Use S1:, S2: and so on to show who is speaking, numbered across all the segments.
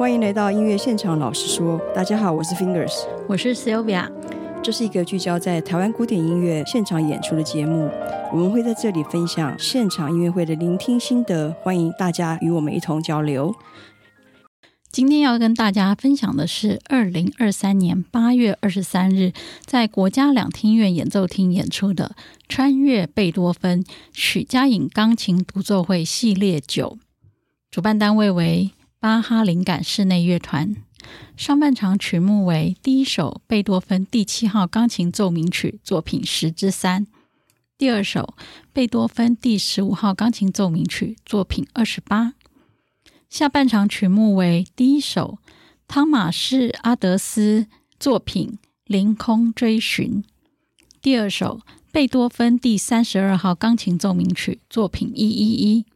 S1: 欢迎来到音乐现场。老实说，大家好，我是 Fingers，
S2: 我是 Sylvia。
S1: 这是一个聚焦在台湾古典音乐现场演出的节目，我们会在这里分享现场音乐会的聆听心得，欢迎大家与我们一同交流。
S2: 今天要跟大家分享的是二零二三年八月二十三日在国家两厅院演奏厅演出的《穿越贝多芬许家颖钢琴独奏会系列九》，主办单位为巴哈灵感室内乐团。上半场曲目为第一首贝多芬第七号钢琴奏鸣曲作品十之三，第二首贝多芬第十五号钢琴奏鸣曲作品二十八。下半场曲目为第一首汤马士阿德斯作品《凌空追寻》，第二首贝多芬第三十二号钢琴奏鸣曲作品一一一。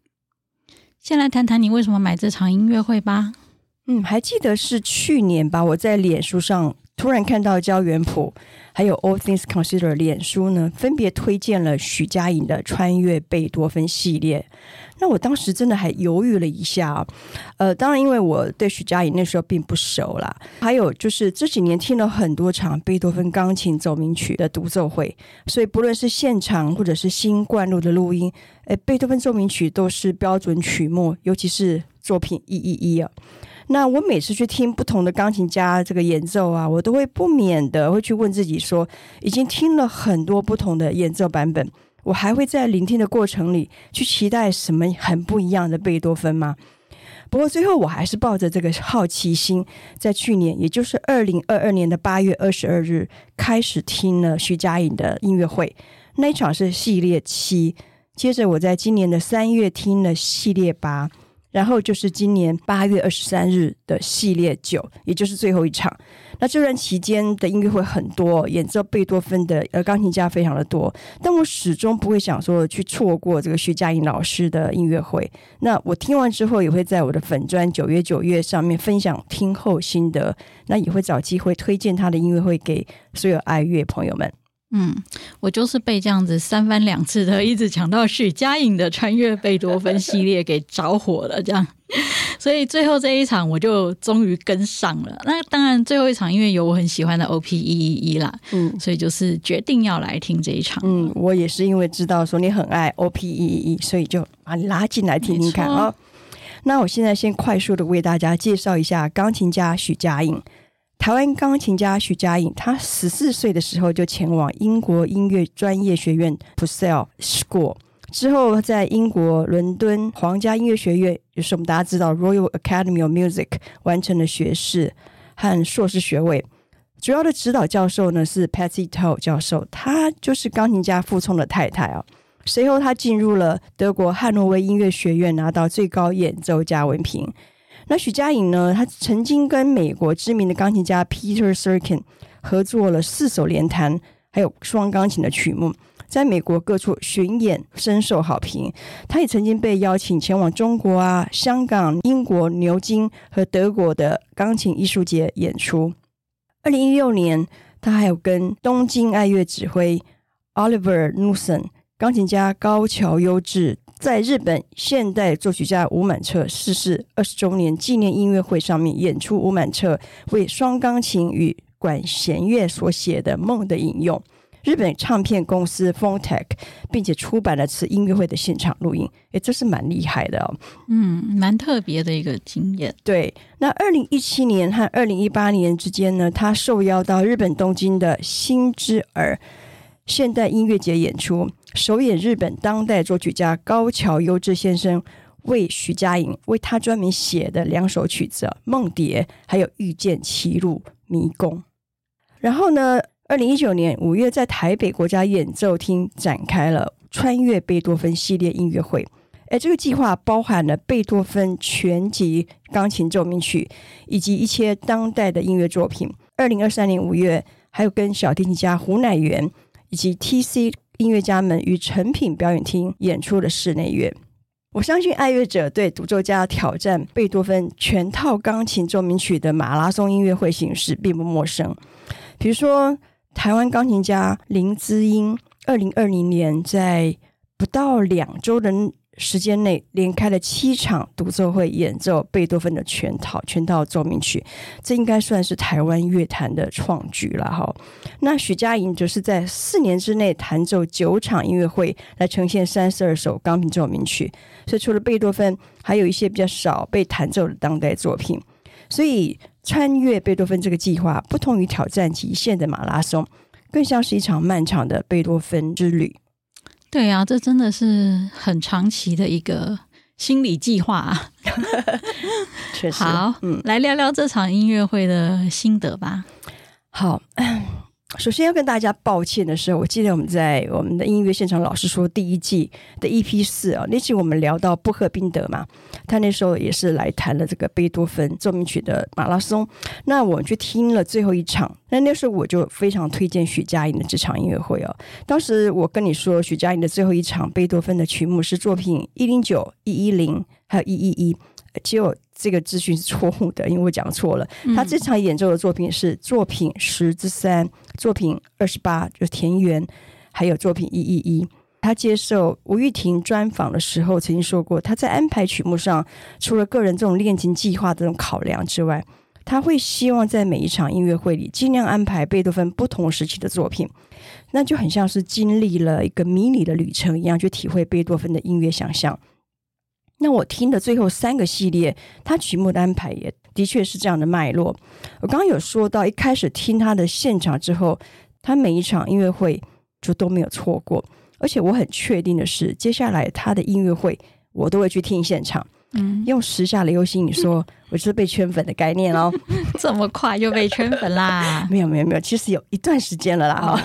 S2: 先来谈谈你为什么买这场音乐会吧。
S1: 嗯，还记得是去年吧？我在脸书上突然看到焦元溥还有 All Things Considered 脸书呢，分别推荐了许家印的《穿越贝多芬》系列。那我当时真的还犹豫了一下，呃，当然因为我对许家印那时候并不熟啦，还有就是这几年听了很多场贝多芬钢琴奏鸣曲的独奏会，所以不论是现场或者是新灌录的录音，诶，贝多芬奏鸣曲都是标准曲目，尤其是作品一一一啊。那我每次去听不同的钢琴家这个演奏啊，我都会不免的会去问自己说，已经听了很多不同的演奏版本，我还会在聆听的过程里去期待什么很不一样的贝多芬吗？不过最后我还是抱着这个好奇心，在去年，也就是二零二二年的八月二十二日，开始听了徐佳莹的音乐会，那一场是系列七，接着我在今年的三月听了系列八。然后就是今年八月二十三日的系列九，也就是最后一场。那这段期间的音乐会很多，演奏贝多芬的呃钢琴家非常的多，但我始终不会想说去错过这个薛家印老师的音乐会。那我听完之后，也会在我的粉专九月九月上面分享听后心得，那也会找机会推荐他的音乐会给所有爱乐朋友们。
S2: 嗯，我就是被这样子三番两次的一直讲到许家印的穿越贝多芬系列给着火了，这样，所以最后这一场我就终于跟上了。那当然，最后一场因为有我很喜欢的 OP 一一一啦，嗯，所以就是决定要来听这一场。
S1: 嗯，我也是因为知道说你很爱 OP 一一一，所以就把你拉进来听听看啊。那我现在先快速的为大家介绍一下钢琴家许家印。台湾钢琴家许家印，他十四岁的时候就前往英国音乐专业学院 Purcell School，之后在英国伦敦皇家音乐学院，就是我们大家知道 Royal Academy of Music，完成了学士和硕士学位。主要的指导教授呢是 Patsy Toe 教授，他就是钢琴家傅聪的太太啊。随后他进入了德国汉诺威音乐学院，拿到最高演奏家文凭。那许佳颖呢？她曾经跟美国知名的钢琴家 Peter Serkin 合作了四首连弹，还有双钢琴的曲目，在美国各处巡演，深受好评。他也曾经被邀请前往中国啊、香港、英国、牛津和德国的钢琴艺术节演出。二零一六年，他还有跟东京爱乐指挥 Oliver Nussen、钢琴家高桥优质。在日本现代作曲家吴满彻逝世二十周年纪念音乐会上面演出，吴满彻为双钢琴与管弦乐所写的《梦的引用》，日本唱片公司 Fontec，并且出版了此音乐会的现场录音，诶，这是蛮厉害的哦，
S2: 嗯，蛮特别的一个经验。
S1: 对，那二零一七年和二零一八年之间呢，他受邀到日本东京的新之耳现代音乐节演出。首演日本当代作曲家高桥优质先生为许家印为他专门写的两首曲子《梦蝶》还有《遇见歧路迷宫》。然后呢，二零一九年五月在台北国家演奏厅展开了穿越贝多芬系列音乐会。哎，这个计划包含了贝多芬全集钢琴奏鸣曲以及一些当代的音乐作品。二零二三年五月，还有跟小提琴家胡乃元以及 T.C. 音乐家们与成品表演厅演出的室内乐，我相信爱乐者对独奏家挑战贝多芬全套钢琴奏鸣曲的马拉松音乐会形式并不陌生。比如说，台湾钢琴家林姿英，二零二零年在不到两周的时间内连开了七场独奏会，演奏贝多芬的全套全套奏鸣曲，这应该算是台湾乐坛的创举了哈。那许佳莹则是在四年之内弹奏九场音乐会，来呈现三十二首钢琴奏鸣曲。所以除了贝多芬，还有一些比较少被弹奏的当代作品。所以穿越贝多芬这个计划，不同于挑战极限的马拉松，更像是一场漫长的贝多芬之旅。
S2: 对啊，这真的是很长期的一个心理计划啊！
S1: 确实，
S2: 好，嗯，来聊聊这场音乐会的心得吧。
S1: 好。首先要跟大家抱歉的是，我记得我们在我们的音乐现场老师说第一季的 EP 四啊，那期我们聊到布赫宾德嘛，他那时候也是来谈了这个贝多芬奏鸣曲的马拉松。那我们去听了最后一场，那那时候我就非常推荐许佳莹的这场音乐会哦。当时我跟你说，许佳莹的最后一场贝多芬的曲目是作品一零九、一一零还有一一一。其实这个资讯是错误的，因为我讲错了。他这场演奏的作品是作品十之三，作品二十八，就是田园，还有作品一一一。他接受吴玉婷专访的时候曾经说过，他在安排曲目上，除了个人这种练琴计划的这种考量之外，他会希望在每一场音乐会里尽量安排贝多芬不同时期的作品，那就很像是经历了一个迷你的旅程一样，去体会贝多芬的音乐想象。那我听的最后三个系列，它曲目的安排也的确是这样的脉络。我刚刚有说到，一开始听他的现场之后，他每一场音乐会就都没有错过，而且我很确定的是，接下来他的音乐会我都会去听现场。嗯，用时下流行语说，我就是被圈粉的概念哦。
S2: 这么快就被圈粉啦？
S1: 没有没有没有，其实有一段时间了啦。哈，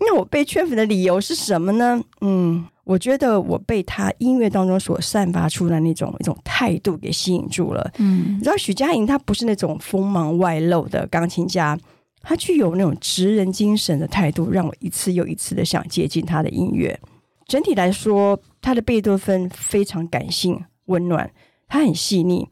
S1: 那我被圈粉的理由是什么呢？嗯。我觉得我被他音乐当中所散发出的那种一种态度给吸引住了。嗯，你知道许佳莹她不是那种锋芒外露的钢琴家，她具有那种职人精神的态度，让我一次又一次的想接近他的音乐。整体来说，他的贝多芬非常感性、温暖，他很细腻。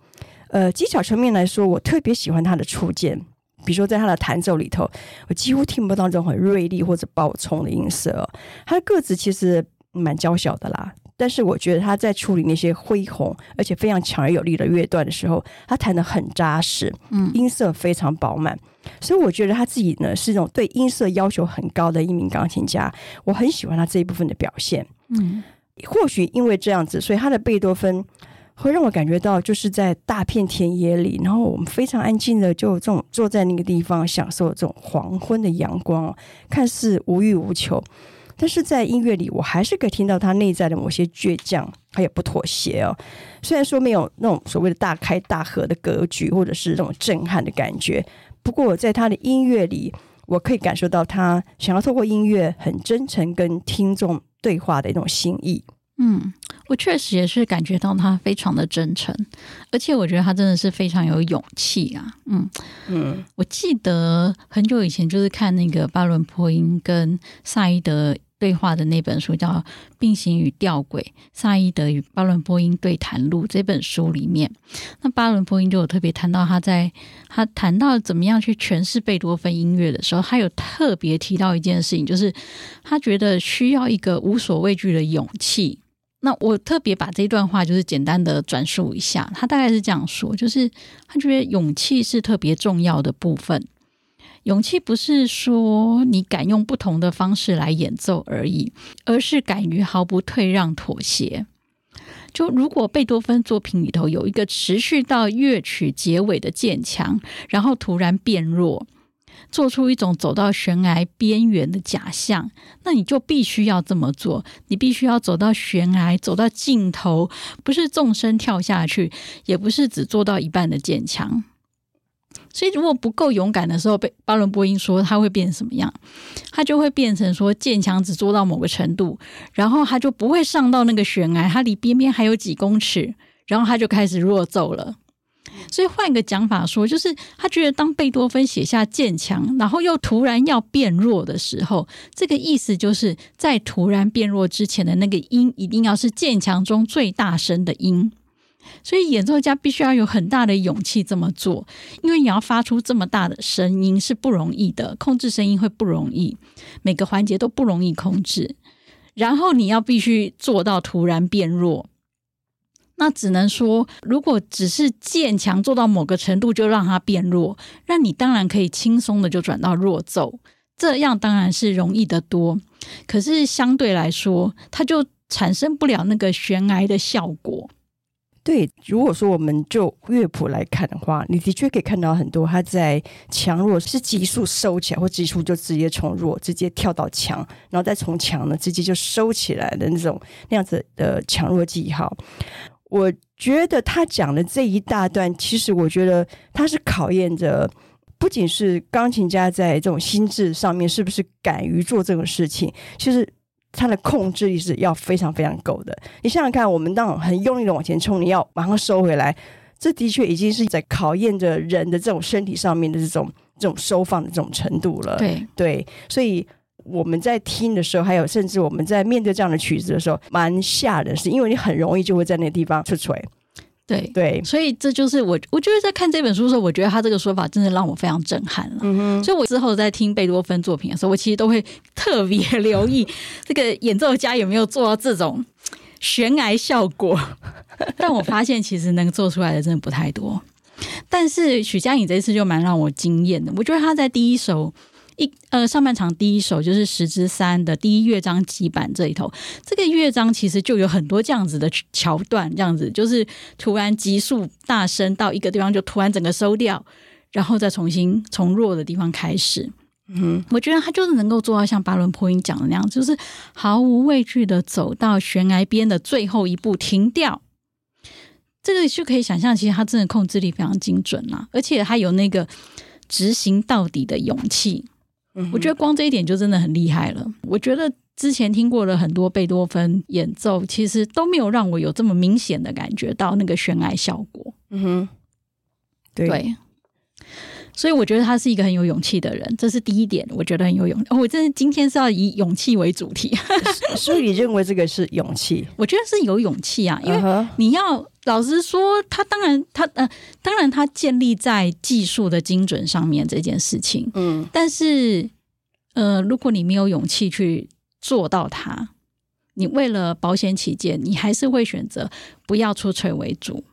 S1: 呃，技巧层面来说，我特别喜欢他的触键，比如说在他的弹奏里头，我几乎听不到这种很锐利或者爆冲的音色。他的个子其实。蛮娇小的啦，但是我觉得他在处理那些恢宏而且非常强而有力的乐段的时候，他弹得很扎实，嗯，音色非常饱满，所以我觉得他自己呢是一种对音色要求很高的一名钢琴家，我很喜欢他这一部分的表现，嗯，或许因为这样子，所以他的贝多芬会让我感觉到就是在大片田野里，然后我们非常安静的就这种坐在那个地方，享受这种黄昏的阳光，看似无欲无求。但是在音乐里，我还是可以听到他内在的某些倔强，还有不妥协哦。虽然说没有那种所谓的大开大合的格局，或者是那种震撼的感觉，不过在他的音乐里，我可以感受到他想要透过音乐很真诚跟听众对话的一种心意。
S2: 嗯，我确实也是感觉到他非常的真诚，而且我觉得他真的是非常有勇气啊。嗯嗯，我记得很久以前就是看那个巴伦波因跟萨伊德对话的那本书，叫《并行与吊诡：萨伊德与巴伦波音对谈录》这本书里面，那巴伦波音就有特别谈到他在他谈到怎么样去诠释贝多芬音乐的时候，他有特别提到一件事情，就是他觉得需要一个无所畏惧的勇气。那我特别把这段话就是简单的转述一下，他大概是这样说，就是他觉得勇气是特别重要的部分。勇气不是说你敢用不同的方式来演奏而已，而是敢于毫不退让、妥协。就如果贝多芬作品里头有一个持续到乐曲结尾的渐强，然后突然变弱。做出一种走到悬崖边缘的假象，那你就必须要这么做。你必须要走到悬崖，走到尽头，不是纵身跳下去，也不是只做到一半的渐强。所以，如果不够勇敢的时候，被巴伦波因说他会变什么样？他就会变成说渐强只做到某个程度，然后他就不会上到那个悬崖，他离边边还有几公尺，然后他就开始弱奏了。所以换一个讲法说，就是他觉得当贝多芬写下渐强，然后又突然要变弱的时候，这个意思就是在突然变弱之前的那个音，一定要是渐强中最大声的音。所以演奏家必须要有很大的勇气这么做，因为你要发出这么大的声音是不容易的，控制声音会不容易，每个环节都不容易控制。然后你要必须做到突然变弱。那只能说，如果只是渐强做到某个程度就让它变弱，那你当然可以轻松的就转到弱奏，这样当然是容易得多。可是相对来说，它就产生不了那个悬崖的效果。
S1: 对，如果说我们就乐谱来看的话，你的确可以看到很多它在强弱是急速收起来，或急速就直接从弱直接跳到强，然后再从强呢直接就收起来的那种那样子的强弱记号。我觉得他讲的这一大段，其实我觉得他是考验着，不仅是钢琴家在这种心智上面是不是敢于做这种事情，其实他的控制力是要非常非常够的。你想想看，我们那种很用力的往前冲，你要马上收回来，这的确已经是在考验着人的这种身体上面的这种这种收放的这种程度了。
S2: 对
S1: 对，所以。我们在听的时候，还有甚至我们在面对这样的曲子的时候，蛮吓人，是因为你很容易就会在那个地方出锤。
S2: 对
S1: 对，
S2: 所以这就是我，我就是在看这本书的时候，我觉得他这个说法真的让我非常震撼了。嗯哼，所以我之后在听贝多芬作品的时候，我其实都会特别留意 这个演奏家有没有做到这种悬崖效果。但我发现其实能做出来的真的不太多。但是许佳颖这一次就蛮让我惊艳的，我觉得他在第一首。一呃，上半场第一首就是十之三的第一乐章急板这里头，这个乐章其实就有很多这样子的桥段，这样子就是突然急速大声到一个地方就突然整个收掉，然后再重新从弱的地方开始。嗯，我觉得他就是能够做到像巴伦坡音讲的那样，就是毫无畏惧的走到悬崖边的最后一步停掉。这个就可以想象，其实他真的控制力非常精准啦，而且他有那个执行到底的勇气。我觉得光这一点就真的很厉害了。我觉得之前听过了很多贝多芬演奏，其实都没有让我有这么明显的感觉到那个悬崖效果。嗯哼，对。对所以我觉得他是一个很有勇气的人，这是第一点。我觉得很有勇我真的今天是要以勇气为主题，
S1: 所以你认为这个是勇气？
S2: 我觉得是有勇气啊，因为你要老实说，他当然他呃，当然他建立在技术的精准上面这件事情，嗯，但是呃，如果你没有勇气去做到它，你为了保险起见，你还是会选择不要出锤为主。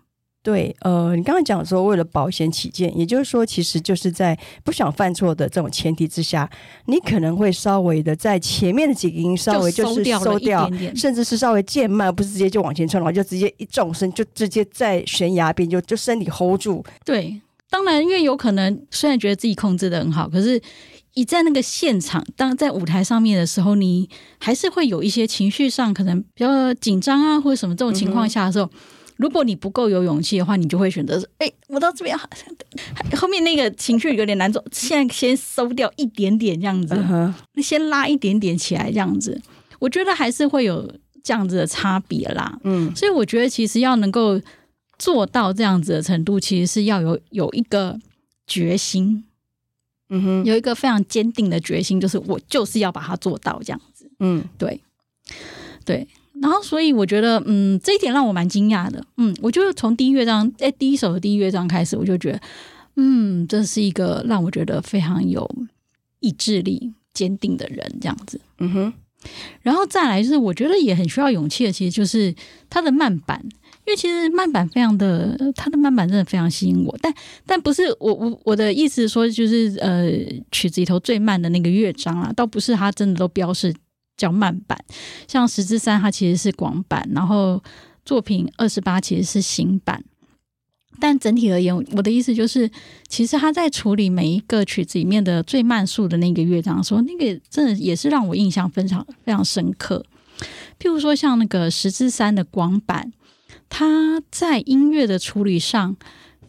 S1: 对，呃，你刚刚讲说为了保险起见，也就是说，其实就是在不想犯错的这种前提之下，你可能会稍微的在前面的几个音稍微就是收掉，点点甚至是稍微渐慢，不是直接就往前冲，然后就直接一纵身，就直接在悬崖边就就身体 hold 住。
S2: 对，当然，因为有可能虽然觉得自己控制的很好，可是你在那个现场，当在舞台上面的时候，你还是会有一些情绪上可能比较紧张啊，或者什么这种情况下的时候。嗯如果你不够有勇气的话，你就会选择哎，我到这边好像 后面那个情绪有点难走，现在先收掉一点点这样子，你、uh huh. 先拉一点点起来这样子，我觉得还是会有这样子的差别啦。嗯，所以我觉得其实要能够做到这样子的程度，其实是要有有一个决心，嗯哼，有一个非常坚定的决心，就是我就是要把它做到这样子。嗯，对，对。然后，所以我觉得，嗯，这一点让我蛮惊讶的。嗯，我就从第一乐章，哎，第一首的第一乐章开始，我就觉得，嗯，这是一个让我觉得非常有意志力、坚定的人，这样子。嗯哼。然后再来就是，我觉得也很需要勇气的，其实就是他的慢板，因为其实慢板非常的，他的慢板真的非常吸引我。但但不是我我我的意思说，就是呃，曲子里头最慢的那个乐章啊，倒不是他真的都标示。叫慢板，像十之三，它其实是广板，然后作品二十八其实是行板。但整体而言，我的意思就是，其实他在处理每一个曲子里面的最慢速的那个乐章，的时候那个真的也是让我印象非常非常深刻。譬如说，像那个十之三的广板，它在音乐的处理上。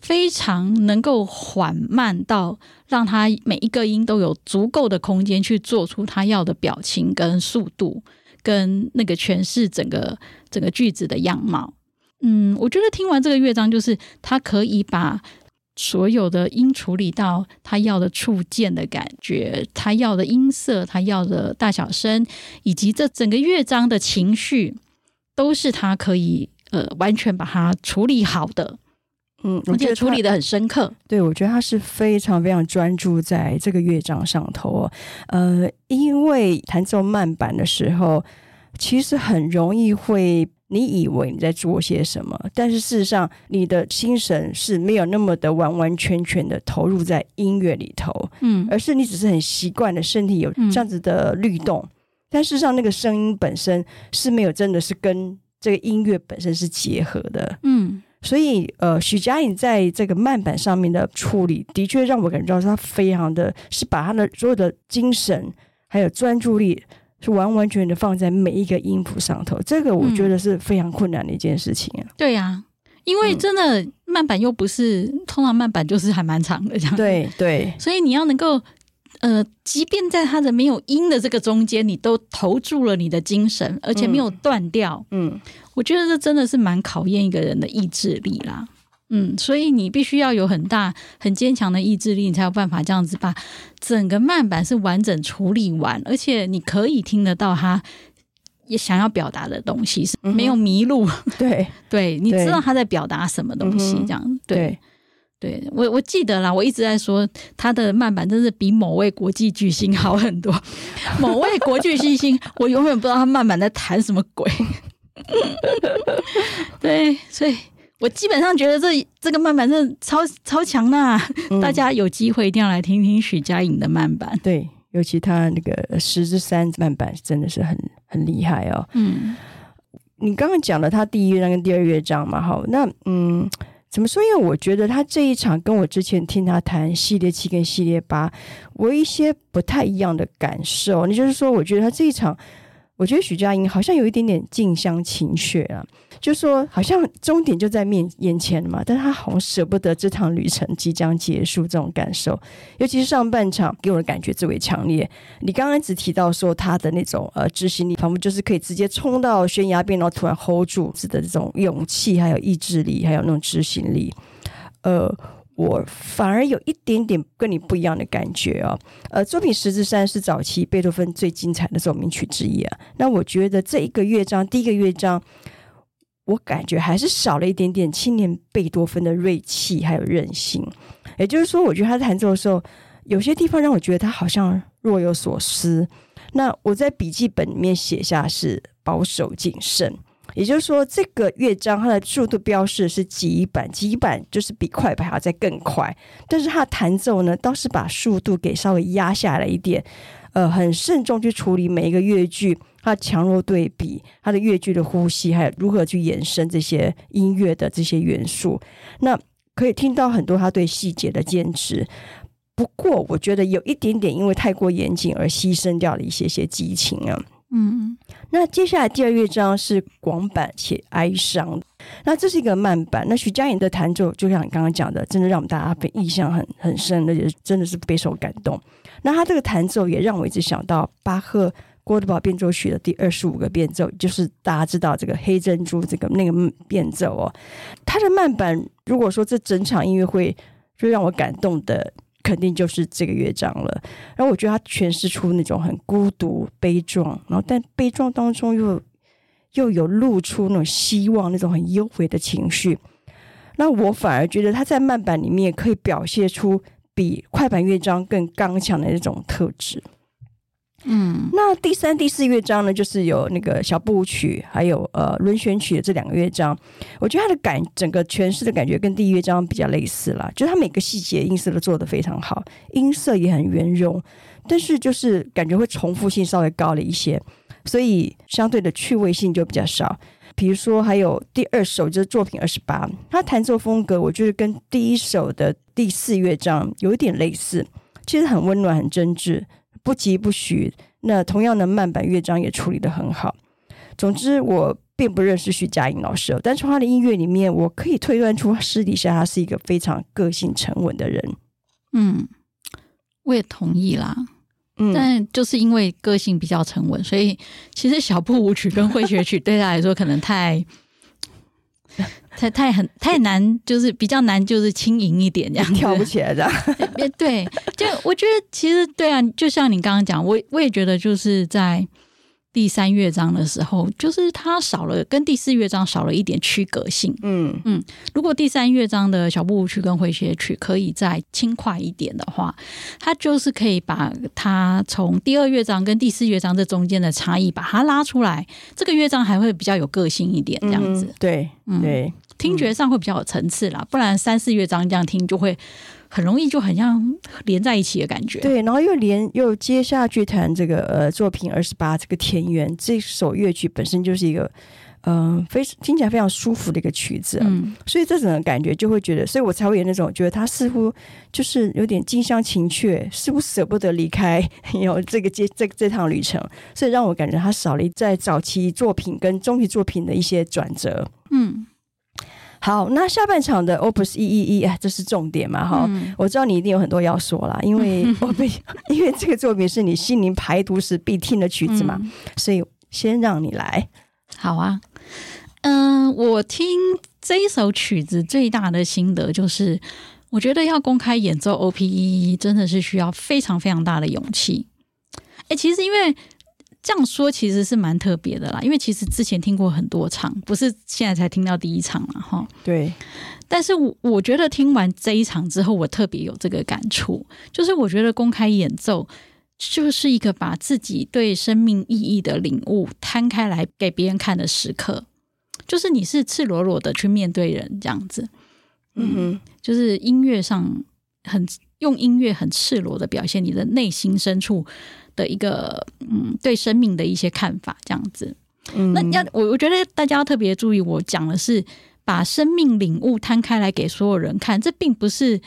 S2: 非常能够缓慢到让他每一个音都有足够的空间去做出他要的表情跟速度，跟那个诠释整个整个句子的样貌。嗯，我觉得听完这个乐章，就是他可以把所有的音处理到他要的触键的感觉，他要的音色，他要的大小声，以及这整个乐章的情绪，都是他可以呃完全把它处理好的。嗯，我觉得处理的很深刻。
S1: 对，我觉得他是非常非常专注在这个乐章上头哦。呃，因为弹奏慢板的时候，其实很容易会，你以为你在做些什么，但是事实上你的心神是没有那么的完完全全的投入在音乐里头，
S2: 嗯，
S1: 而是你只是很习惯的身体有这样子的律动，嗯、但事实上那个声音本身是没有真的是跟这个音乐本身是结合的，
S2: 嗯。
S1: 所以，呃，许佳颖在这个慢板上面的处理，的确让我感觉到她非常的是把她的所有的精神还有专注力，是完完全全的放在每一个音符上头。这个我觉得是非常困难的一件事情啊。
S2: 嗯、对呀、啊，因为真的慢板又不是、嗯、通常慢板就是还蛮长的这样。
S1: 对对，
S2: 所以你要能够。呃，即便在他的没有音的这个中间，你都投注了你的精神，而且没有断掉。
S1: 嗯，嗯，
S2: 我觉得这真的是蛮考验一个人的意志力啦。嗯，所以你必须要有很大、很坚强的意志力，你才有办法这样子把整个慢板是完整处理完，而且你可以听得到他也想要表达的东西，是没有迷路。
S1: 嗯、对，
S2: 对，你知道他在表达什么东西，这样、嗯、对。对对我，我记得啦，我一直在说他的慢板真是比某位国际巨星好很多。某位国际巨星，我永远不知道他慢板在弹什么鬼。对，所以我基本上觉得这这个慢板真的超超强呐！嗯、大家有机会一定要来听听许佳莹的慢板。
S1: 对，尤其他那个十之三慢板真的是很很厉害哦。
S2: 嗯，
S1: 你刚刚讲了他第一乐章跟第二乐章嘛，好，那嗯。怎么说？因为我觉得他这一场跟我之前听他谈系列七跟系列八，我有一些不太一样的感受。那就是说，我觉得他这一场。我觉得许佳音好像有一点点近乡情怯啊，就说好像终点就在面眼前了嘛，但他好像舍不得这趟旅程即将结束这种感受，尤其是上半场给我的感觉最为强烈。你刚刚只提到说他的那种呃执行力，仿佛就是可以直接冲到悬崖边，然后突然 hold 住的这种勇气，还有意志力，还有那种执行力，呃。我反而有一点点跟你不一样的感觉哦，呃，作品十之三是早期贝多芬最精彩的奏鸣曲之一啊。那我觉得这一个乐章，第一个乐章，我感觉还是少了一点点青年贝多芬的锐气还有韧性。也就是说，我觉得他在弹奏的时候，有些地方让我觉得他好像若有所思。那我在笔记本里面写下是保守谨慎。也就是说，这个乐章它的速度标示是急板，急板就是比快板还要再更快。但是它的弹奏呢，倒是把速度给稍微压下来一点，呃，很慎重去处理每一个乐句，它强弱对比，它的乐句的呼吸，还有如何去延伸这些音乐的这些元素。那可以听到很多他对细节的坚持。不过，我觉得有一点点因为太过严谨而牺牲掉了一些些激情啊。
S2: 嗯，
S1: 那接下来第二乐章是广板且哀伤，那这是一个慢板。那许佳莹的弹奏，就像你刚刚讲的，真的让我们大家被印象很很深，而且真的是备受感动。那他这个弹奏也让我一直想到巴赫郭德堡变奏曲的第二十五个变奏，就是大家知道这个黑珍珠这个那个变奏哦。他的慢板，如果说这整场音乐会最让我感动的。肯定就是这个乐章了。然后我觉得他诠释出那种很孤独、悲壮，然后但悲壮当中又又有露出那种希望、那种很幽微的情绪。那我反而觉得他在慢板里面可以表现出比快板乐章更刚强的那种特质。
S2: 嗯，
S1: 那第三、第四乐章呢，就是有那个小步舞曲，还有呃轮旋曲的这两个乐章。我觉得它的感整个诠释的感觉跟第一乐章比较类似啦，就是它每个细节音色都做得非常好，音色也很圆融，但是就是感觉会重复性稍微高了一些，所以相对的趣味性就比较少。比如说还有第二首就是作品二十八，它弹奏风格我觉得跟第一首的第四乐章有一点类似，其实很温暖、很真挚。不疾不徐，那同样的慢板乐章也处理得很好。总之，我并不认识徐佳莹老师，但从他的音乐里面，我可以推断出私底下他是一个非常个性沉稳的人。
S2: 嗯，我也同意啦。
S1: 嗯，
S2: 但就是因为个性比较沉稳，所以其实小步舞曲跟会学曲对他来说可能太。太太很太难，就是比较难，就是轻盈一点这样
S1: 跳不起来的。
S2: 对，就我觉得其实对啊，就像你刚刚讲，我我也觉得就是在第三乐章的时候，就是它少了跟第四乐章少了一点区隔性。
S1: 嗯
S2: 嗯，如果第三乐章的小步舞曲跟诙谐曲可以再轻快一点的话，它就是可以把它从第二乐章跟第四乐章这中间的差异把它拉出来，这个乐章还会比较有个性一点，这样子。
S1: 嗯、对，
S2: 嗯，
S1: 对，
S2: 听觉上会比较有层次啦，不然三四乐章这样听就会。很容易就很像连在一起的感觉，
S1: 对，然后又连又接下去弹这个呃作品二十八这个田园这首乐曲本身就是一个嗯、呃、非听起来非常舒服的一个曲子，嗯，所以这种感觉就会觉得，所以我才会有那种觉得他似乎就是有点近乡情怯，似乎舍不得离开 有这个这这这趟旅程，所以让我感觉他少了在早期作品跟中期作品的一些转折，嗯。好，那下半场的 Opus 一一一，哎，这是重点嘛？哈、嗯，我知道你一定有很多要说啦，因为 我被，因为这个作品是你心灵排毒时必听的曲子嘛，嗯、所以先让你来。
S2: 好啊，嗯、呃，我听这一首曲子最大的心得就是，我觉得要公开演奏 OP 一一真的是需要非常非常大的勇气。哎，其实因为。这样说其实是蛮特别的啦，因为其实之前听过很多场，不是现在才听到第一场嘛，哈。
S1: 对。
S2: 但是我我觉得听完这一场之后，我特别有这个感触，就是我觉得公开演奏就是一个把自己对生命意义的领悟摊开来给别人看的时刻，就是你是赤裸裸的去面对人这样子。嗯哼，就是音乐上很用音乐很赤裸的表现你的内心深处。的一个嗯，对生命的一些看法，这样子。嗯，那要我我觉得大家要特别注意，我讲的是把生命领悟摊开来给所有人看，这并不是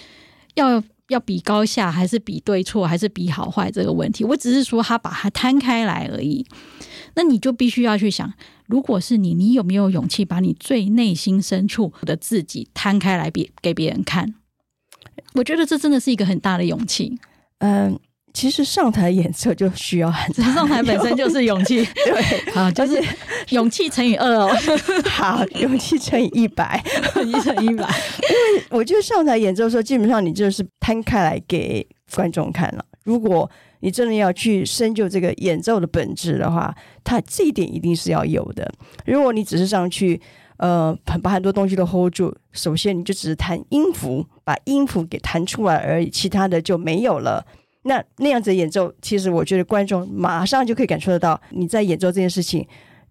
S2: 要要比高下，还是比对错，还是比好坏这个问题。我只是说他把它摊开来而已。那你就必须要去想，如果是你，你有没有勇气把你最内心深处的自己摊开来给给别人看？我觉得这真的是一个很大的勇气。嗯。
S1: 其实上台演奏就需要很大，
S2: 上台本身就是勇气，
S1: 对，
S2: 好，就是勇气乘以二哦，
S1: 好，勇气乘以一百，
S2: 一乘一百。
S1: 因为我觉得上台演奏的时候，基本上你就是摊开来给观众看了。如果你真的要去深究这个演奏的本质的话，它这一点一定是要有的。如果你只是上去，呃，把很多东西都 hold 住，首先你就只是弹音符，把音符给弹出来而已，其他的就没有了。那那样子的演奏，其实我觉得观众马上就可以感受得到，你在演奏这件事情，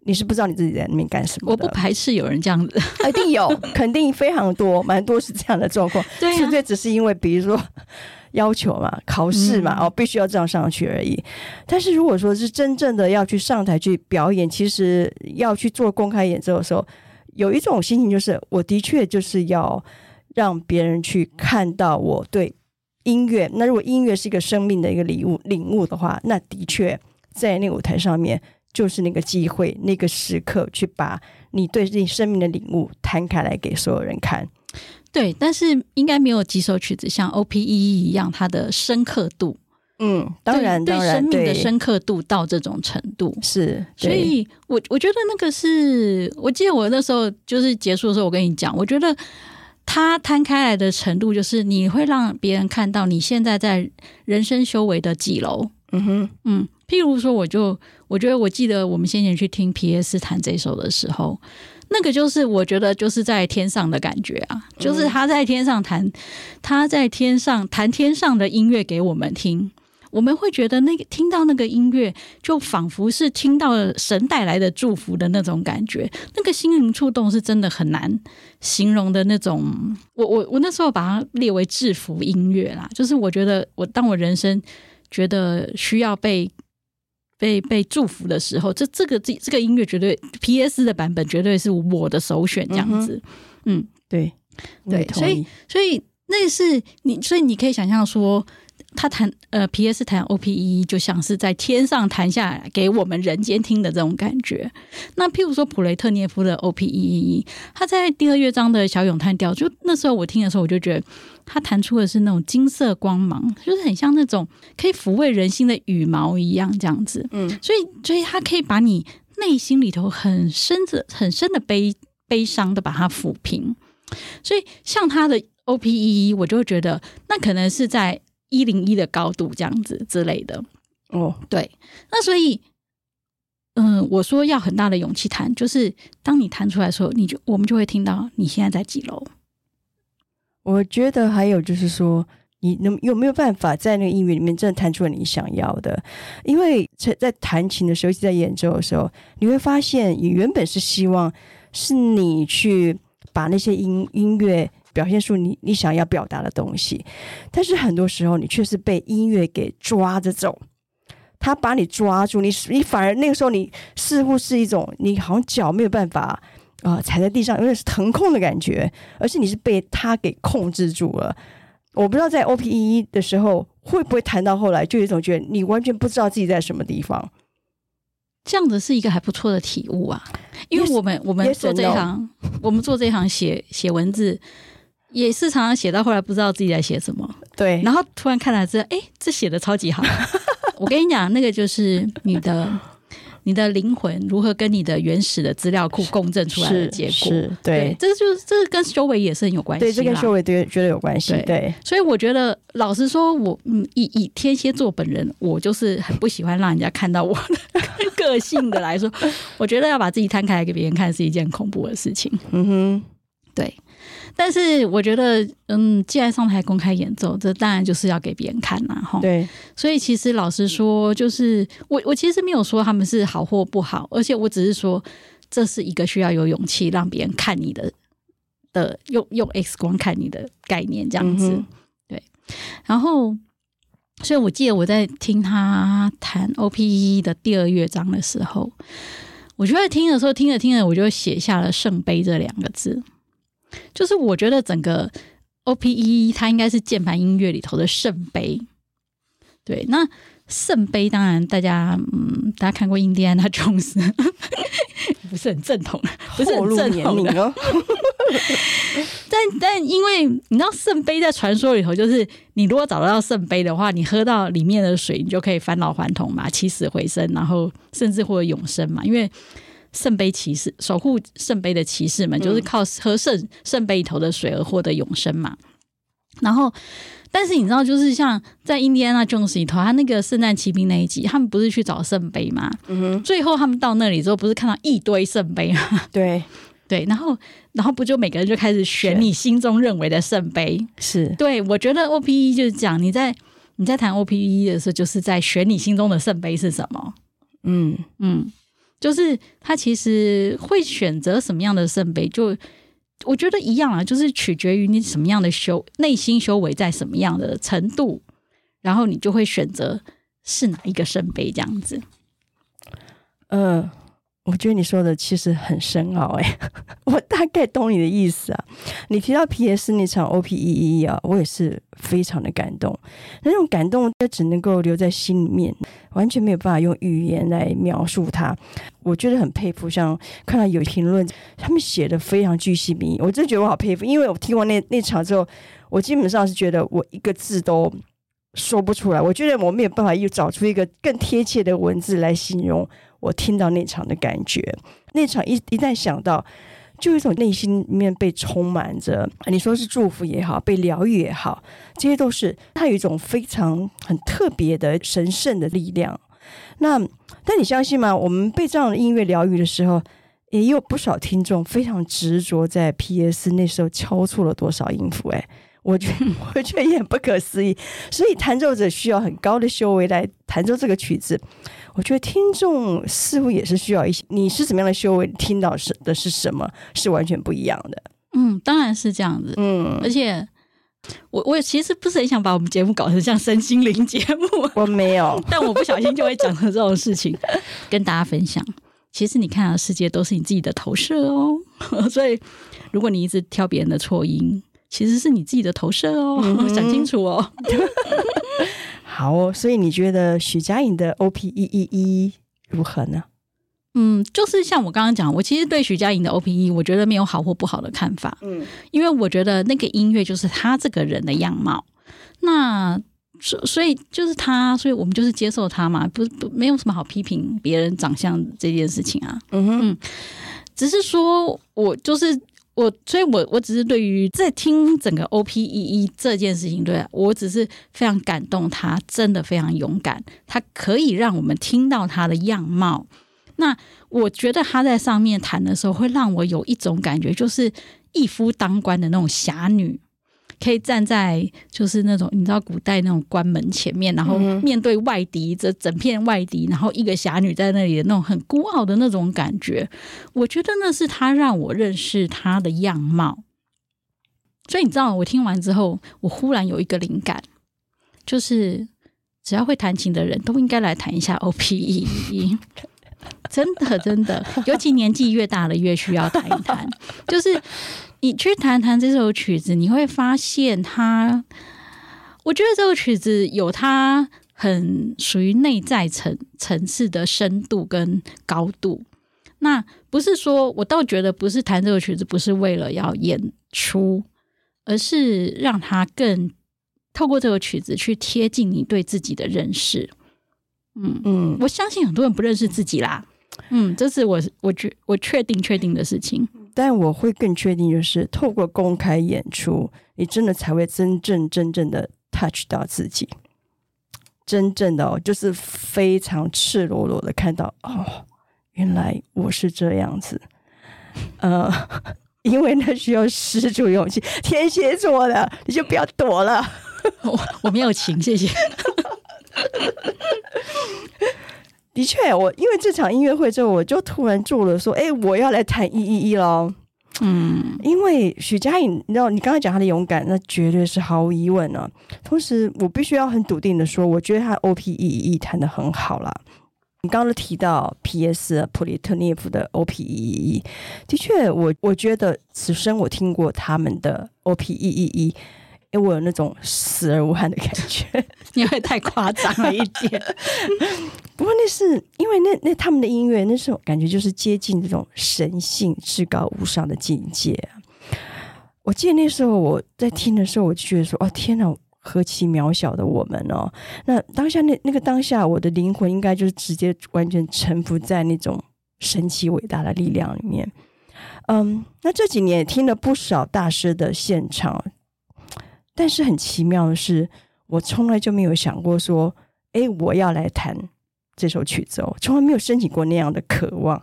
S1: 你是不知道你自己在里面干什么。
S2: 我不排斥有人这样子，
S1: 一定有，肯定非常多，蛮多是这样的状况。对、啊，纯粹只是因为比如说要求嘛，考试嘛，哦，必须要这样上去而已。但是如果说是真正的要去上台去表演，其实要去做公开演奏的时候，有一种心情就是，我的确就是要让别人去看到我对。音乐，那如果音乐是一个生命的一个礼物、领悟的话，那的确在那个舞台上面就是那个机会、那个时刻，去把你对自己生命的领悟摊开来给所有人看。
S2: 对，但是应该没有几首曲子像 O P E 一一样，它的深刻度，
S1: 嗯，当然，当然，
S2: 对生命的深刻度到这种程度
S1: 是。
S2: 所以我我觉得那个是我记得我那时候就是结束的时候，我跟你讲，我觉得。它摊开来的程度，就是你会让别人看到你现在在人生修为的几楼。嗯哼，嗯，譬如说，我就我觉得，我记得我们先前去听皮耶斯弹这首的时候，那个就是我觉得就是在天上的感觉啊，就是他在天上弹，他在天上弹天上的音乐给我们听。我们会觉得那个听到那个音乐，就仿佛是听到了神带来的祝福的那种感觉，那个心灵触动是真的很难形容的那种。我我我那时候把它列为制服音乐啦，就是我觉得我当我人生觉得需要被被被祝福的时候，这这个这这个音乐绝对 PS 的版本绝对是我的首选，这样子。嗯，
S1: 嗯，对
S2: 对，所以所以那是你，所以你可以想象说。他弹呃皮耶斯弹 O.P.E. 就像是在天上弹下来给我们人间听的这种感觉。那譬如说普雷特涅夫的 O.P.E.E. 他在第二乐章的小咏叹调，就那时候我听的时候，我就觉得他弹出的是那种金色光芒，就是很像那种可以抚慰人心的羽毛一样这样子。嗯，所以所以他可以把你内心里头很深的、很深的悲悲伤的把它抚平。所以像他的 O.P.E.E. 我就会觉得那可能是在。一零一的高度这样子之类的哦，对，那所以嗯、呃，我说要很大的勇气弹，就是当你弹出来的时候，你就我们就会听到你现在在几楼。
S1: 我觉得还有就是说，你能有没有办法在那个音乐里面真的弹出了你想要的？因为在在弹琴的时候，一直在演奏的时候，你会发现，你原本是希望是你去把那些音音乐表现出你你想要表达的东西，但是很多时候你却是被音乐给抓着走，他把你抓住，你你反而那个时候你似乎是一种你好像脚没有办法。啊、呃，踩在地上有点是腾空的感觉，而且你是被他给控制住了。我不知道在 OPEE 的时候会不会弹到后来，就有一种觉得你完全不知道自己在什么地方。
S2: 这样子是一个还不错的体悟啊，因为我们我们做这一行.我们做这一行写写文字，也是常常写到后来不知道自己在写什么。对，然后突然看来这，哎，这写的超级好。我跟你讲，那个就是你的。你的灵魂如何跟你的原始的资料库共振出来的结果？对，对，这就是这跟修为也是很有关系。
S1: 对，这跟修为对觉得有关系。对，对
S2: 所以我觉得，老实说，我嗯，以以天蝎座本人，我就是很不喜欢让人家看到我的 个性的来说，我觉得要把自己摊开来给别人看是一件恐怖的事情。嗯哼，对。但是我觉得，嗯，既然上台公开演奏，这当然就是要给别人看呐，哈。对。所以其实老实说，就是我我其实没有说他们是好或不好，而且我只是说，这是一个需要有勇气让别人看你的的用用 X 光看你的概念这样子。嗯、对。然后，所以我记得我在听他弹 OPE 的第二乐章的时候，我就在听的时候，听着听着，我就写下了“圣杯”这两个字。就是我觉得整个 OPE 它应该是键盘音乐里头的圣杯，对。那圣杯当然大家嗯，大家看过印第安纳琼斯，不是很正统，不是很正统哦。但但因为你知道圣杯在传说里头，就是你如果找得到圣杯的话，你喝到里面的水，你就可以返老还童嘛，起死回生，然后甚至或者永生嘛，因为。圣杯骑士守护圣杯的骑士们，就是靠喝圣圣杯里头的水而获得永生嘛。然后，但是你知道，就是像在印第安纳琼斯里头，他那个圣诞骑兵那一集，他们不是去找圣杯吗？嗯哼。最后他们到那里之后，不是看到一堆圣杯吗？对对。然后，然后不就每个人就开始选你心中认为的圣杯？是。对，我觉得 OPE 就是讲你在你在谈 OPE 的时候，就是在选你心中的圣杯是什么？嗯嗯。就是他其实会选择什么样的圣杯，就我觉得一样啊，就是取决于你什么样的修内心修为在什么样的程度，然后你就会选择是哪一个圣杯这样子。嗯、呃。我觉得你说的其实很深奥哎，我大概懂你的意思啊。你提到 P.S. 那场 O.P.E.E. 啊，我也是非常的感动。那种感动，就只能够留在心里面，完全没有办法用语言来描述它。我觉得很佩服，像看到有评论，他们写的非常巨细靡遗，我真的觉得我好佩服。因为我听完那那场之后，我基本上是觉得我一个字都说不出来。我觉得我没有办法又找出一个更贴切的文字来形容。我听到那场的感觉，那场一一旦想到，就有一种内心里面被充满着，你说是祝福也好，被疗愈也好，这些都是它有一种非常很特别的神圣的力量。那但你相信吗？我们被这样的音乐疗愈的时候，也有不少听众非常执着在 PS 那时候敲错了多少音符，诶，我觉得 我觉得也很不可思议。所以弹奏者需要很高的修为来弹奏这个曲子。我觉得听众似乎也是需要一些，你是怎么样的修为，听到是的是什么，是完全不一样的。嗯，当然是这样子。嗯，而且我我其实不是很想把我们节目搞成像身心灵节目，我没有，但我不小心就会讲成这种事情，跟大家分享。其实你看到的世界都是你自己的投射哦，所以如果你一直挑别人的错音，其实是你自己的投射哦，嗯、想清楚哦。好哦，所以你觉得许佳莹的 OPEE 如何呢？嗯，就是像我刚刚讲，我其实对许佳莹的 OPE，我觉得没有好或不好的看法。嗯，因为我觉得那个音乐就是他这个人的样貌。那所所以就是他，所以我们就是接受他嘛，不不没有什么好批评别人长相这件事情啊。嗯哼，嗯，只是说我就是。我所以我，我只是对于在听整个 OPEE 这件事情，对我只是非常感动，他真的非常勇敢，他可以让我们听到他的样貌。那我觉得他在上面谈的时候，会让我有一种感觉，就是一夫当关的那种侠女。可以站在就是那种你知道古代那种关门前面，然后面对外敌，这整片外敌，然后一个侠女在那里的那种很孤傲的那种感觉，我觉得那是他让我认识他的样貌。所以你知道，我听完之后，我忽然有一个灵感，就是只要会弹琴的人都应该来弹一下 OPEE。真的，真的，尤其年纪越大了，越需要弹一弹，就是。你去弹弹这首曲子，你会发现它。我觉得这首曲子有它很属于内在层层次的深度跟高度。那不是说，我倒觉得不是弹这首曲子不是为了要演出，而是让它更透过这个曲子去贴近你对自己的认识。嗯嗯，我相信很多人不认识自己啦。嗯，这是我我觉我确定确定的事情。
S1: 但我会更确定，就是透过公开演出，你真的才会真正真正的 touch 到自己，真正的哦，就是非常赤裸裸的看到哦，原来我是这样子，呃，因为那需要十足勇气，天蝎座的你就不要躲了，
S2: 我我没有情，谢谢。
S1: 的确，我因为这场音乐会之后，我就突然做了说，哎，我要来弹一一一喽。嗯，因为许佳颖，你知道，你刚才讲她的勇敢，那绝对是毫无疑问呢、啊。同时，我必须要很笃定的说，我觉得她 O P E E 弹的很好啦。你刚刚都提到 P S 普列特涅夫的 O P E E，的确，我我觉得此生我听过他们的 O P E E。哎，我有那种死而无憾的感觉，
S2: 因为太夸张了一点。
S1: 不过那是因为那那他们的音乐，那种感觉就是接近这种神性至高无上的境界。我记得那时候我在听的时候，我就觉得说：“哦，天哪，何其渺小的我们哦！”那当下那那个当下，我的灵魂应该就是直接完全臣服在那种神奇伟大的力量里面。嗯，那这几年也听了不少大师的现场。但是很奇妙的是，我从来就没有想过说，哎，我要来弹这首曲子哦，从来没有申请过那样的渴望。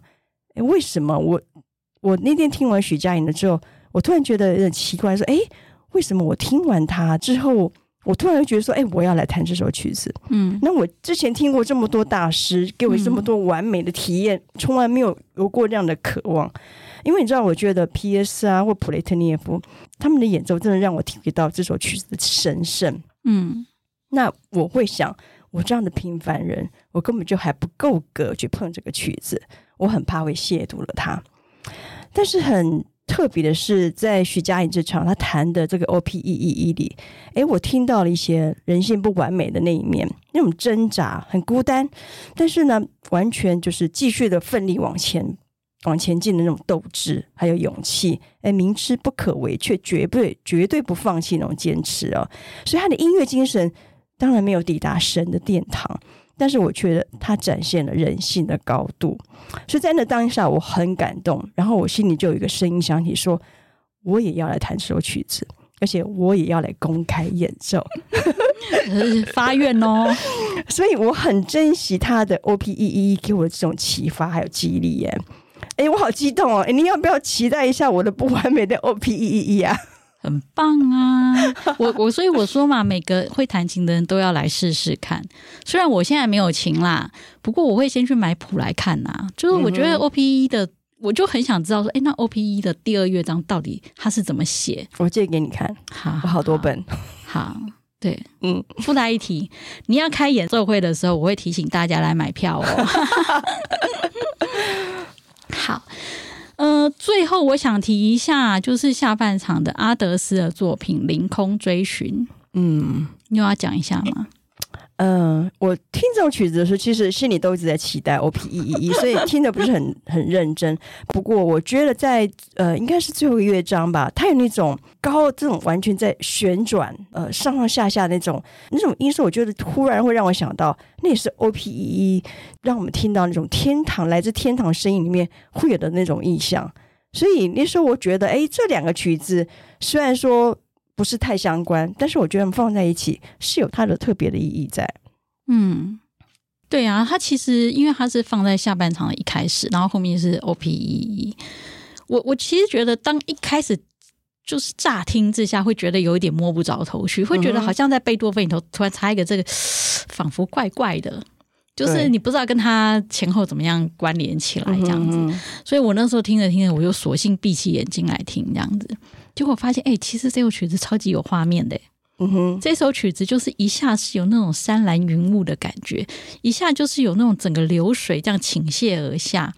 S1: 哎，为什么我我那天听完许佳莹的之后，我突然觉得有点奇怪，说，哎，为什么我听完她之后，我突然又觉得说，哎，我要来弹这首曲子？嗯，那我之前听过这么多大师给我这么多完美的体验，从来没有有过这样的渴望。因为你知道，我觉得 P.S. 啊或普雷特涅夫他们的演奏真的让我体会到这首曲子的神圣。嗯，那我会想，我这样的平凡人，我根本就还不够格去碰这个曲子，我很怕会亵渎了它。但是很特别的是，在徐佳莹这场，他弹的这个 O.P.E.E.E 里，诶，我听到了一些人性不完美的那一面，那种挣扎，很孤单，但是呢，完全就是继续的奋力往前。往前进的那种斗志，还有勇气，哎，明知不可为，却绝不绝对不放弃那种坚持哦。所以他的音乐精神当然没有抵达神的殿堂，但是我觉得他展现了人性的高度。所以在那当下，我很感动，然后我心里就有一个声音响起，说：“我也要来弹这首曲子，而且我也要来公开演奏。”
S2: 发愿哦！
S1: 所以我很珍惜他的 OPEE 给我的这种启发还有激励耶。哎，我好激动哦！哎，你要不要期待一下我的不完美的 O P E E E 啊？
S2: 很棒啊！我我所以我说嘛，每个会弹琴的人都要来试试看。虽然我现在没有琴啦，不过我会先去买谱来看呐。就是我觉得 O P E E 的，我就很想知道说，哎，那 O P E 的第二乐章到底它是怎么写？
S1: 我借给你看。
S2: 好，
S1: 我好多本。
S2: 好，好，对，嗯，附带一提，你要开演奏会的时候，我会提醒大家来买票哦。好，呃，最后我想提一下，就是下半场的阿德斯的作品《凌空追寻》。嗯，你有要讲一下吗？
S1: 嗯、我听这种曲子的时候，其实心里都一直在期待 O P E E E，所以听的不是很很认真。不过我觉得在呃，应该是最后一个乐章吧，它有那种高这种完全在旋转，呃，上上下下那种那种音色，我觉得突然会让我想到，那也是 O P E E，让我们听到那种天堂来自天堂声音里面会有的那种印象。所以那时候我觉得，哎，这两个曲子虽然说。不是太相关，但是我觉得放在一起是有它的特别的意义在。
S2: 嗯，对啊，它其实因为它是放在下半场的一开始，然后后面是 O P E。我我其实觉得，当一开始就是乍听之下会觉得有一点摸不着头绪，会觉得好像在贝多芬里头突然插一个这个，仿佛怪怪的，就是你不知道跟他前后怎么样关联起来这样子。所以我那时候听着听着，我就索性闭起眼睛来听这样子，结果发现，哎，其实这首曲子超级有画面的。
S1: 嗯哼，
S2: 这首曲子就是一下是有那种山岚云雾的感觉，一下就是有那种整个流水这样倾泻而下，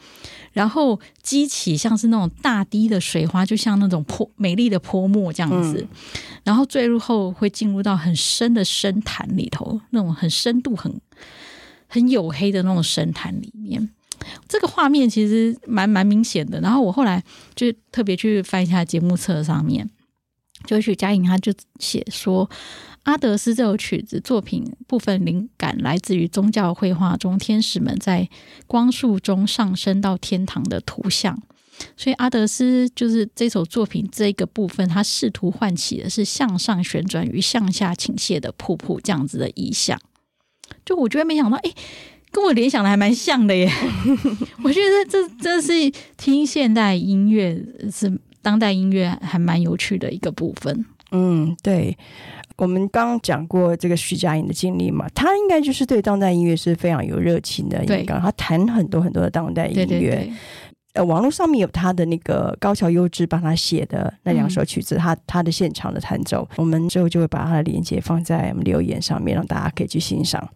S2: 然后激起像是那种大滴的水花，就像那种泼美丽的泼墨这样子，然后坠入后会进入到很深的深潭里头，那种很深度很很黝黑的那种深潭里面，这个画面其实蛮蛮明显的。然后我后来就特别去翻一下节目册上面。就许佳莹，他就写说，阿德斯这首曲子作品部分灵感来自于宗教绘画中天使们在光束中上升到天堂的图像，所以阿德斯就是这首作品这个部分，他试图唤起的是向上旋转与向下倾泻的瀑布这样子的意象。就我觉得没想到，哎，跟我联想的还蛮像的耶。我觉得这这是听现代音乐是。当代音乐还蛮有趣的一个部分。
S1: 嗯，对，我们刚刚讲过这个徐佳莹的经历嘛，她应该就是对当代音乐是非常有热情的。对，她弹很多很多的当代音乐。对对对。呃，网络上面有他的那个高桥优之帮他写的那两首曲子，嗯、他他的现场的弹奏，我们之后就会把他的链接放在我们留言上面，让大家可以去欣赏。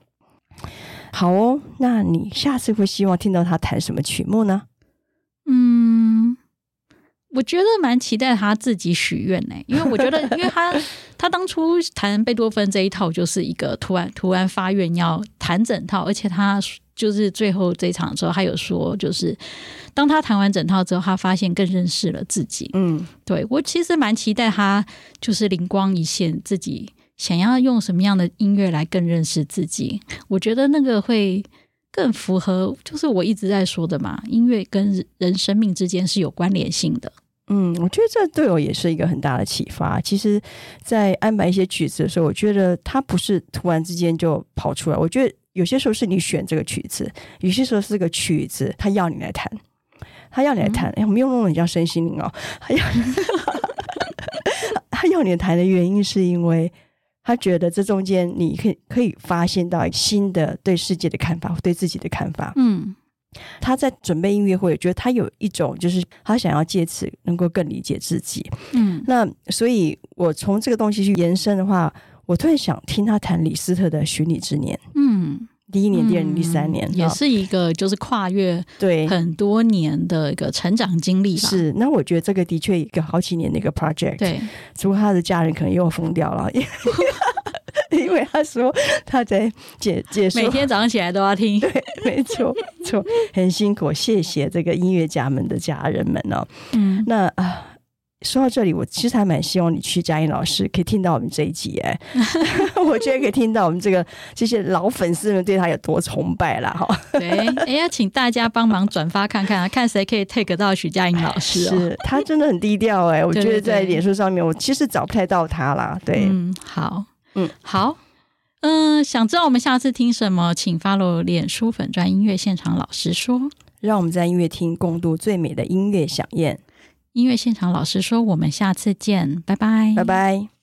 S1: 好哦，那你下次会希望听到他弹什么曲目呢？
S2: 嗯。我觉得蛮期待他自己许愿呢，因为我觉得，因为他他当初弹贝多芬这一套就是一个突然突然发愿要弹整套，而且他就是最后这一场的时候，他有说，就是当他弹完整套之后，他发现更认识了自己。嗯，对，我其实蛮期待他就是灵光一现，自己想要用什么样的音乐来更认识自己。我觉得那个会更符合，就是我一直在说的嘛，音乐跟人生命之间是有关联性的。
S1: 嗯，我觉得这对我也是一个很大的启发。其实，在安排一些曲子的时候，我觉得它不是突然之间就跑出来。我觉得有些时候是你选这个曲子，有些时候是个曲子，他要你来弹，他要你来弹。哎、嗯，我们用用很像身心灵哦，他要 他要你弹的原因，是因为他觉得这中间你可以可以发现到新的对世界的看法，对自己的看法。嗯。他在准备音乐会，觉得他有一种，就是他想要借此能够更理解自己。嗯，那所以，我从这个东西去延伸的话，我突然想听他谈李斯特的《寻你之年》。嗯，第一年、第二年、第三年，
S2: 也是一个就是跨越对很多年的一个成长经历吧。
S1: 是，那我觉得这个的确一个好几年的一个 project。对，只不过他的家人可能又疯掉了。因为他说他在解解说，
S2: 每天早上起来都要听。
S1: 对，没错，没错，很辛苦。谢谢这个音乐家们的家人们哦。嗯，那啊，说到这里，我其实还蛮希望你去佳音老师可以听到我们这一集哎，我觉得可以听到我们这个这些老粉丝们对他有多崇拜了哈。
S2: 对，哎呀，请大家帮忙转发看看啊，看谁可以 take 到许佳音老师。
S1: 是他真的很低调哎，我觉得在脸书上面，我其实找不太到他啦。对，
S2: 嗯，好。嗯，好，嗯、呃，想知道我们下次听什么，请 follow 脸书粉专音乐现场老师说，
S1: 让我们在音乐厅共度最美的音乐饗宴。
S2: 音乐现场老师说，我们下次见，拜拜，
S1: 拜拜。